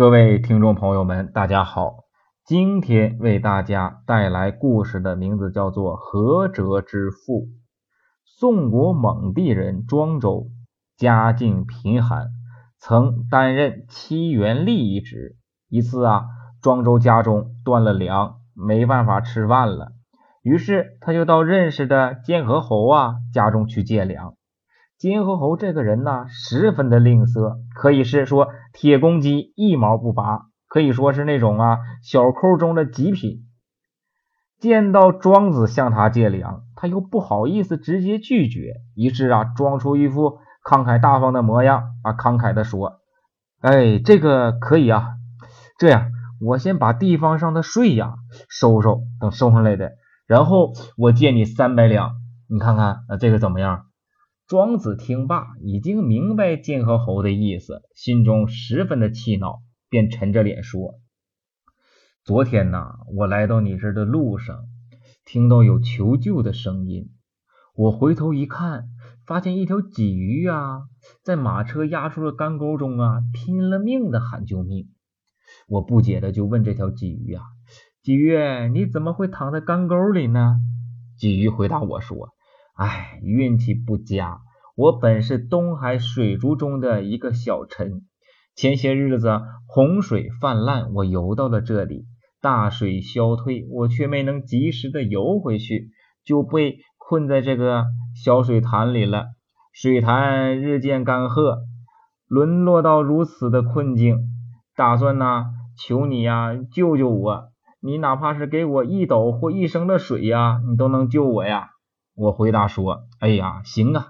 各位听众朋友们，大家好！今天为大家带来故事的名字叫做《何哲之父》。宋国蒙地人庄周家境贫寒，曾担任七元吏一职。一次啊，庄周家中断了粮，没办法吃饭了，于是他就到认识的监河侯啊家中去借粮。金河侯这个人呢，十分的吝啬，可以是说铁公鸡一毛不拔，可以说是那种啊小抠中的极品。见到庄子向他借粮，他又不好意思直接拒绝，于是啊装出一副慷慨大方的模样啊，慷慨的说：“哎，这个可以啊，这样我先把地方上的税呀收收，等收上来的，然后我借你三百两，你看看啊这个怎么样？”庄子听罢，已经明白剑河侯的意思，心中十分的气恼，便沉着脸说：“昨天呐，我来到你这儿的路上，听到有求救的声音，我回头一看，发现一条鲫鱼啊，在马车压出的干沟中啊，拼了命的喊救命。我不解的就问这条鲫鱼啊，鲫鱼，你怎么会躺在干沟里呢？鲫鱼回答我说。”唉，运气不佳。我本是东海水族中的一个小臣，前些日子洪水泛滥，我游到了这里。大水消退，我却没能及时的游回去，就被困在这个小水潭里了。水潭日渐干涸，沦落到如此的困境，打算呢，求你呀，救救我。你哪怕是给我一斗或一升的水呀，你都能救我呀。我回答说：“哎呀，行啊，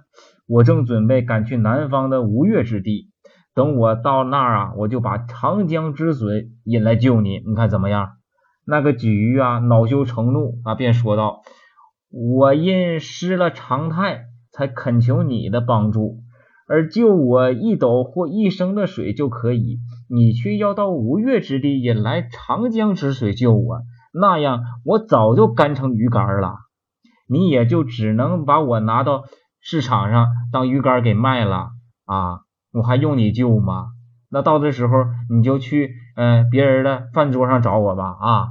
我正准备赶去南方的吴越之地，等我到那儿啊，我就把长江之水引来救你，你看怎么样？”那个鲫鱼啊，恼羞成怒啊，便说道：“我因失了常态，才恳求你的帮助，而救我一斗或一升的水就可以，你却要到吴越之地引来长江之水救我，那样我早就干成鱼干了。”你也就只能把我拿到市场上当鱼竿给卖了啊！我还用你救吗？那到这时候你就去嗯别人的饭桌上找我吧啊！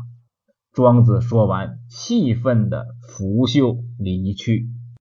庄子说完，气愤的拂袖离去。